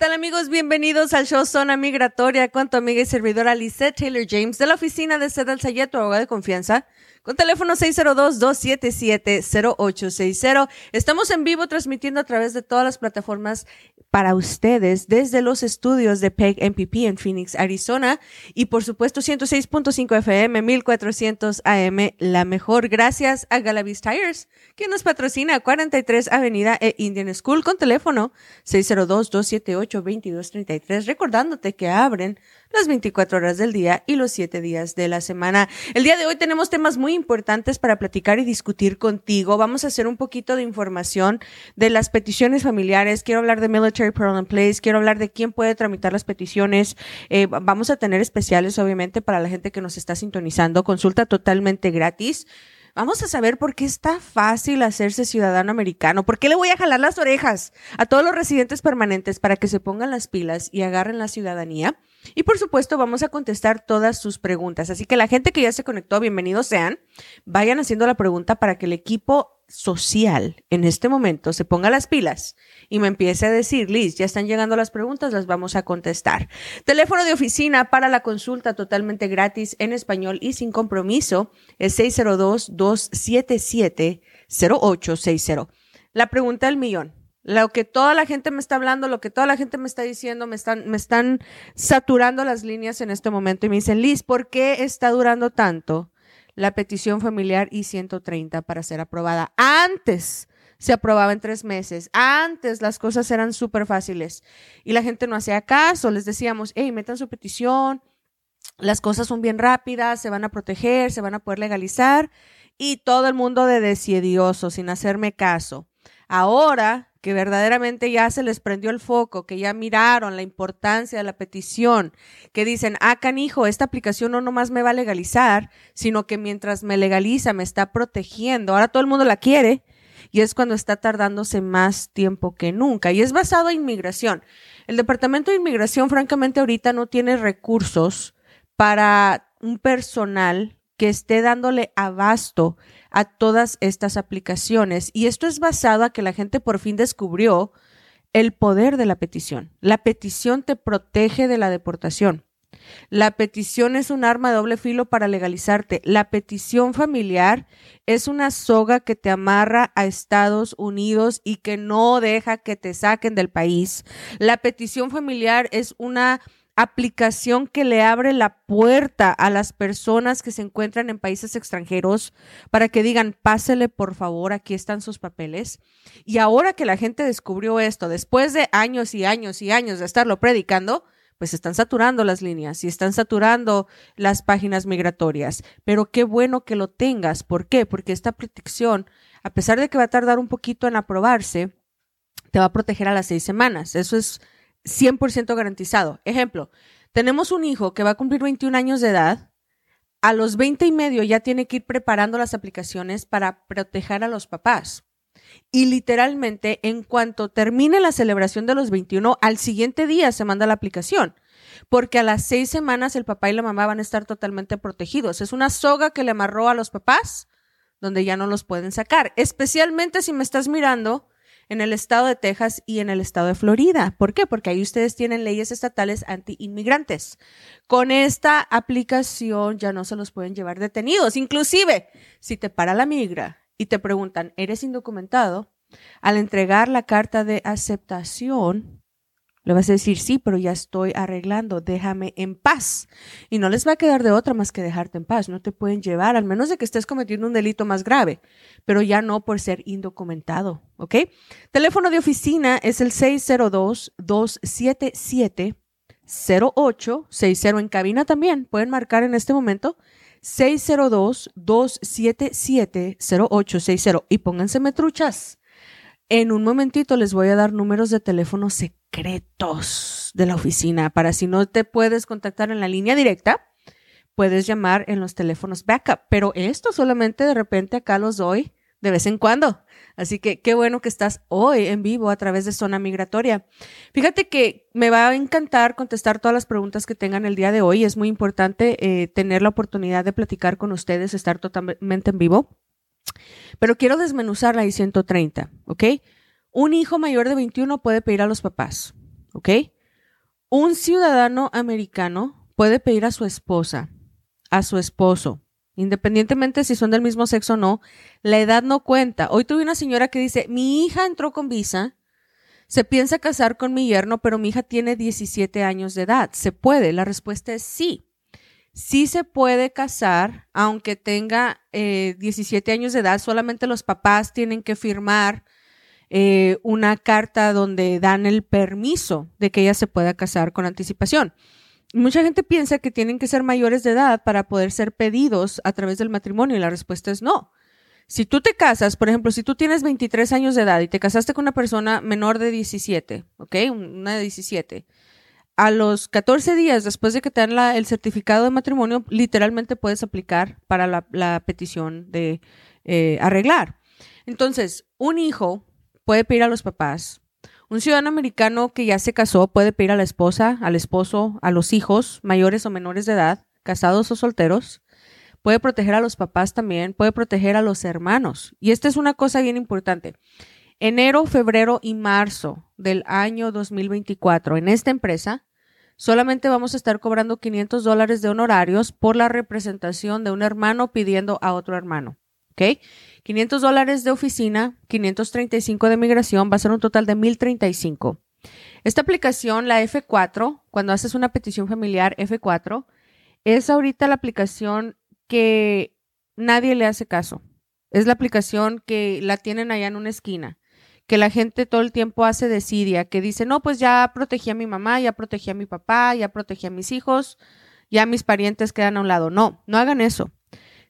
Tal amigos? Bienvenidos al show Zona Migratoria con tu amiga y servidora Lisette Taylor James de la oficina de Sedal Sayed, tu abogado de confianza con teléfono 602-277-0860. Estamos en vivo transmitiendo a través de todas las plataformas para ustedes desde los estudios de PEG MPP en Phoenix, Arizona y por supuesto 106.5 FM, 1400 AM, la mejor. Gracias a Galavis Tires, que nos patrocina 43 Avenida e Indian School con teléfono 602-278-2233, recordándote que abren las 24 horas del día y los 7 días de la semana. El día de hoy tenemos temas muy importantes para platicar y discutir contigo. Vamos a hacer un poquito de información de las peticiones familiares. Quiero hablar de Military Parole Place. Quiero hablar de quién puede tramitar las peticiones. Eh, vamos a tener especiales, obviamente, para la gente que nos está sintonizando. Consulta totalmente gratis. Vamos a saber por qué está fácil hacerse ciudadano americano. ¿Por qué le voy a jalar las orejas a todos los residentes permanentes para que se pongan las pilas y agarren la ciudadanía? Y por supuesto, vamos a contestar todas sus preguntas. Así que la gente que ya se conectó, bienvenidos sean. Vayan haciendo la pregunta para que el equipo social en este momento se ponga las pilas y me empiece a decir, Liz, ya están llegando las preguntas, las vamos a contestar. Teléfono de oficina para la consulta totalmente gratis en español y sin compromiso es 602-277-0860. La pregunta del millón. Lo que toda la gente me está hablando, lo que toda la gente me está diciendo, me están, me están saturando las líneas en este momento y me dicen, Liz, ¿por qué está durando tanto la petición familiar I-130 para ser aprobada? Antes se aprobaba en tres meses. Antes las cosas eran súper fáciles y la gente no hacía caso. Les decíamos, hey, metan su petición, las cosas son bien rápidas, se van a proteger, se van a poder legalizar y todo el mundo de decidioso, sin hacerme caso. Ahora que verdaderamente ya se les prendió el foco, que ya miraron la importancia de la petición, que dicen, ah, canijo, esta aplicación no nomás me va a legalizar, sino que mientras me legaliza me está protegiendo. Ahora todo el mundo la quiere y es cuando está tardándose más tiempo que nunca. Y es basado en inmigración. El Departamento de Inmigración, francamente, ahorita no tiene recursos para un personal que esté dándole abasto a todas estas aplicaciones. Y esto es basado a que la gente por fin descubrió el poder de la petición. La petición te protege de la deportación. La petición es un arma de doble filo para legalizarte. La petición familiar es una soga que te amarra a Estados Unidos y que no deja que te saquen del país. La petición familiar es una aplicación que le abre la puerta a las personas que se encuentran en países extranjeros para que digan, pásele por favor, aquí están sus papeles. Y ahora que la gente descubrió esto, después de años y años y años de estarlo predicando, pues están saturando las líneas y están saturando las páginas migratorias. Pero qué bueno que lo tengas. ¿Por qué? Porque esta protección, a pesar de que va a tardar un poquito en aprobarse, te va a proteger a las seis semanas. Eso es 100% garantizado. Ejemplo, tenemos un hijo que va a cumplir 21 años de edad. A los 20 y medio ya tiene que ir preparando las aplicaciones para proteger a los papás. Y literalmente, en cuanto termine la celebración de los 21, al siguiente día se manda la aplicación. Porque a las seis semanas el papá y la mamá van a estar totalmente protegidos. Es una soga que le amarró a los papás, donde ya no los pueden sacar. Especialmente si me estás mirando en el estado de Texas y en el estado de Florida. ¿Por qué? Porque ahí ustedes tienen leyes estatales anti-inmigrantes. Con esta aplicación ya no se los pueden llevar detenidos. Inclusive, si te para la migra y te preguntan, ¿eres indocumentado? Al entregar la carta de aceptación, le vas a decir, sí, pero ya estoy arreglando, déjame en paz. Y no les va a quedar de otra más que dejarte en paz. No te pueden llevar, al menos de que estés cometiendo un delito más grave, pero ya no por ser indocumentado, ¿ok? Teléfono de oficina es el 602-277-0860. En cabina también pueden marcar en este momento 602-277-0860. Y pónganse metruchas. En un momentito les voy a dar números de teléfono secretos secretos de la oficina para si no te puedes contactar en la línea directa, puedes llamar en los teléfonos backup. Pero esto solamente de repente acá los doy de vez en cuando. Así que qué bueno que estás hoy en vivo a través de Zona Migratoria. Fíjate que me va a encantar contestar todas las preguntas que tengan el día de hoy. Es muy importante eh, tener la oportunidad de platicar con ustedes, estar totalmente en vivo. Pero quiero desmenuzar la I-130, ¿ok? Un hijo mayor de 21 puede pedir a los papás, ¿ok? Un ciudadano americano puede pedir a su esposa, a su esposo, independientemente si son del mismo sexo o no, la edad no cuenta. Hoy tuve una señora que dice, mi hija entró con visa, se piensa casar con mi yerno, pero mi hija tiene 17 años de edad. ¿Se puede? La respuesta es sí. Sí se puede casar, aunque tenga 17 eh, años de edad, solamente los papás tienen que firmar eh, una carta donde dan el permiso de que ella se pueda casar con anticipación. Mucha gente piensa que tienen que ser mayores de edad para poder ser pedidos a través del matrimonio y la respuesta es no. Si tú te casas, por ejemplo, si tú tienes 23 años de edad y te casaste con una persona menor de 17, ¿ok? Una de 17, a los 14 días después de que te dan el certificado de matrimonio, literalmente puedes aplicar para la, petición de eh, arreglar. Entonces, un hijo puede pedir a los papás un ciudadano americano que ya se casó puede pedir a la esposa, al esposo, a los hijos, mayores o menores de edad, casados o solteros. Puede proteger a los papás también, puede proteger a los hermanos. Y esta es una cosa bien importante. Enero, febrero y marzo del año 2024 en esta empresa, solamente vamos a estar cobrando 500 dólares de honorarios por la representación de un hermano pidiendo a otro hermano. ¿Ok? 500 dólares de oficina, 535 de migración, va a ser un total de 1035. Esta aplicación, la F4, cuando haces una petición familiar F4, es ahorita la aplicación que nadie le hace caso. Es la aplicación que la tienen allá en una esquina, que la gente todo el tiempo hace desidia, que dice, no, pues ya protegí a mi mamá, ya protegí a mi papá, ya protegí a mis hijos, ya mis parientes quedan a un lado. No, no hagan eso.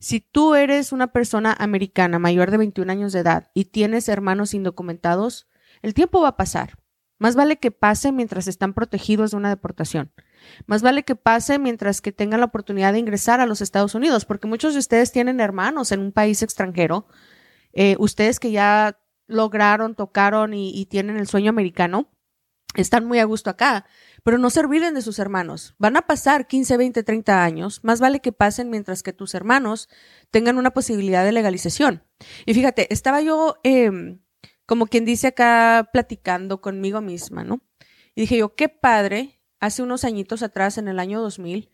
Si tú eres una persona americana mayor de 21 años de edad y tienes hermanos indocumentados, el tiempo va a pasar. Más vale que pase mientras están protegidos de una deportación. Más vale que pase mientras que tengan la oportunidad de ingresar a los Estados Unidos, porque muchos de ustedes tienen hermanos en un país extranjero. Eh, ustedes que ya lograron, tocaron y tienen el sueño americano, están muy a gusto acá, pero no se olviden de sus hermanos. Van a pasar 15, 20, 30 años, más vale que pasen mientras que tus hermanos tengan una posibilidad de legalización. Y fíjate, estaba yo, em, como quien dice acá, platicando conmigo misma, ¿no? Y dije yo, qué padre, hace unos añitos atrás, en el año 2000,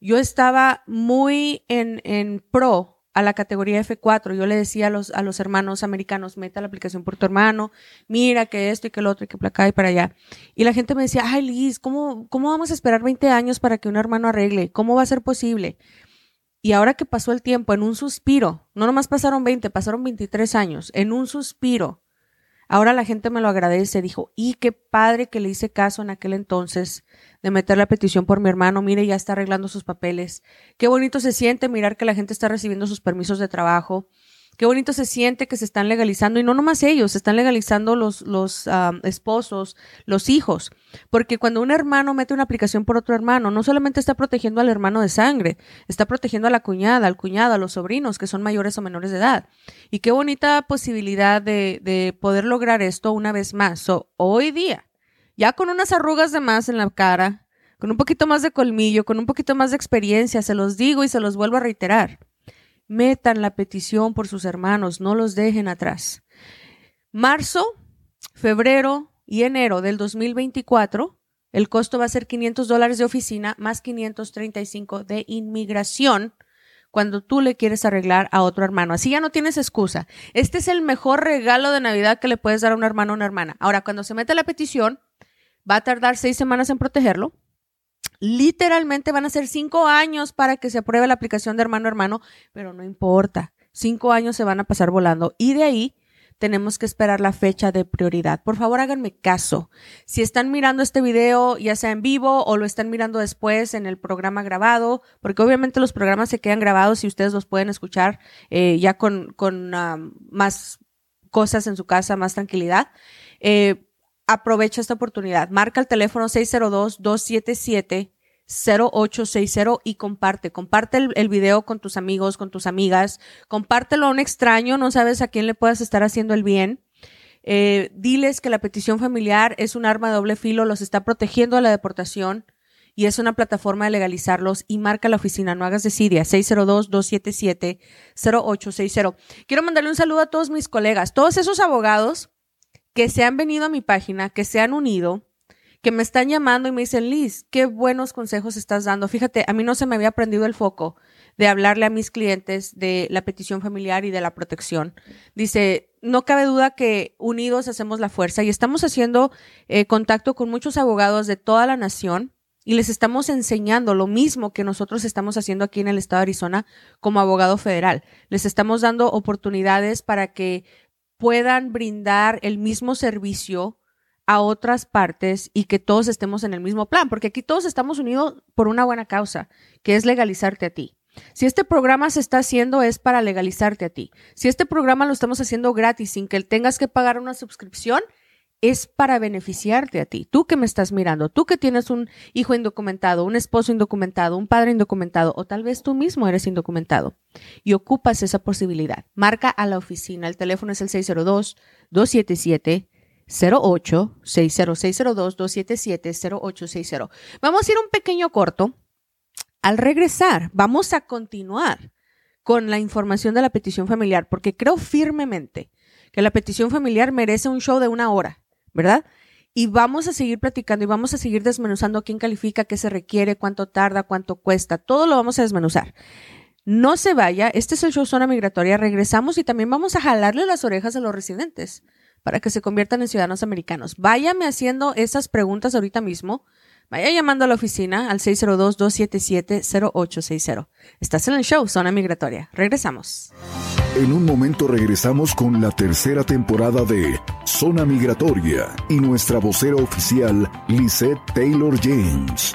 yo estaba muy en, en pro a la categoría F4. Yo le decía a los, a los hermanos americanos, meta la aplicación por tu hermano, mira que esto y que lo otro y que placa y para allá. Y la gente me decía, ay Liz, ¿cómo, ¿cómo vamos a esperar 20 años para que un hermano arregle? ¿Cómo va a ser posible? Y ahora que pasó el tiempo, en un suspiro, no nomás pasaron 20, pasaron 23 años, en un suspiro, Ahora la gente me lo agradece, dijo, y qué padre que le hice caso en aquel entonces de meter la petición por mi hermano, mire, ya está arreglando sus papeles. Qué bonito se siente mirar que la gente está recibiendo sus permisos de trabajo, Qué bonito se siente que se están legalizando, y no nomás ellos, se están legalizando los, esposos, los hijos, porque cuando un hermano mete una aplicación por otro hermano, no solamente está protegiendo al hermano de sangre, está protegiendo a la cuñada, al cuñado, a los sobrinos que son mayores o menores de edad. Y qué bonita posibilidad de, de poder lograr esto una vez más. hoy día, ya con unas arrugas de más en la cara, con un poquito más de colmillo, con un poquito más de experiencia, se los digo y se los vuelvo a reiterar metan la petición por sus hermanos, no los dejen atrás. Marzo, febrero y enero del 2024, el costo va a ser 500 dólares de oficina más 535 de inmigración cuando tú le quieres arreglar a otro hermano. Así ya no tienes excusa. Este es el mejor regalo de Navidad que le puedes dar a un hermano o una hermana. Ahora, cuando se mete la petición, va a tardar seis semanas en protegerlo Literalmente van a ser cinco años para que se apruebe la aplicación de hermano a hermano, pero no importa. Cinco años se van a pasar volando y de ahí tenemos que esperar la fecha de prioridad. Por favor, háganme caso. Si están mirando este video, ya sea en vivo o lo están mirando después en el programa grabado, porque obviamente los programas se quedan grabados y ustedes los pueden escuchar eh, ya con, con más cosas en su casa, más tranquilidad. Eh, aprovecha esta oportunidad. Marca el teléfono 602-277-0860 y comparte. Comparte el, video con tus amigos, con tus amigas. Compártelo a un extraño, no sabes a quién le puedas estar haciendo el bien. Eh, diles que la petición familiar es un arma de doble filo, los está protegiendo de la deportación y es una plataforma de legalizarlos y marca la oficina, no hagas desidia, 602-277-0860. Quiero mandarle un saludo a todos mis colegas, todos esos abogados que se han venido a mi página, que se han unido, que me están llamando y me dicen, Liz, qué buenos consejos estás dando. Fíjate, a mí no se me había prendido el foco de hablarle a mis clientes de la petición familiar y de la protección. Dice, no cabe duda que unidos hacemos la fuerza y estamos haciendo eh, contacto con muchos abogados de toda la nación y les estamos enseñando lo mismo que nosotros estamos haciendo aquí en el estado de Arizona como abogado federal. Les estamos dando oportunidades para que puedan brindar el mismo servicio a otras partes y que todos estemos en el mismo plan, porque aquí todos estamos unidos por una buena causa, que es legalizarte a ti. Si este programa se está haciendo es para legalizarte a ti. Si este programa lo estamos haciendo gratis sin que tengas que pagar una suscripción, es para beneficiarte a ti. Tú que me estás mirando, tú que tienes un hijo indocumentado, un esposo indocumentado, un padre indocumentado, o tal vez tú mismo eres indocumentado y ocupas esa posibilidad. Marca a la oficina. El teléfono es el 602-277. 08 60602 277 0860. Vamos a ir un pequeño corto. Al regresar, vamos a continuar con la información de la petición familiar, porque creo firmemente que la petición familiar merece un show de una hora. ¿Verdad? Y vamos a seguir platicando y vamos a seguir desmenuzando quién califica, qué se requiere, cuánto tarda, cuánto cuesta. Todo lo vamos a desmenuzar. No se vaya, este es el show Zona Migratoria. Regresamos y también vamos a jalarle las orejas a los residentes para que se conviertan en ciudadanos americanos. Váyame haciendo esas preguntas ahorita mismo. Vaya llamando a la oficina al 602-277-0860. Estás en el show Zona Migratoria. Regresamos. En un momento regresamos con la tercera temporada de Zona Migratoria y nuestra vocera oficial, Lisette Taylor James.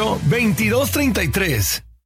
2233.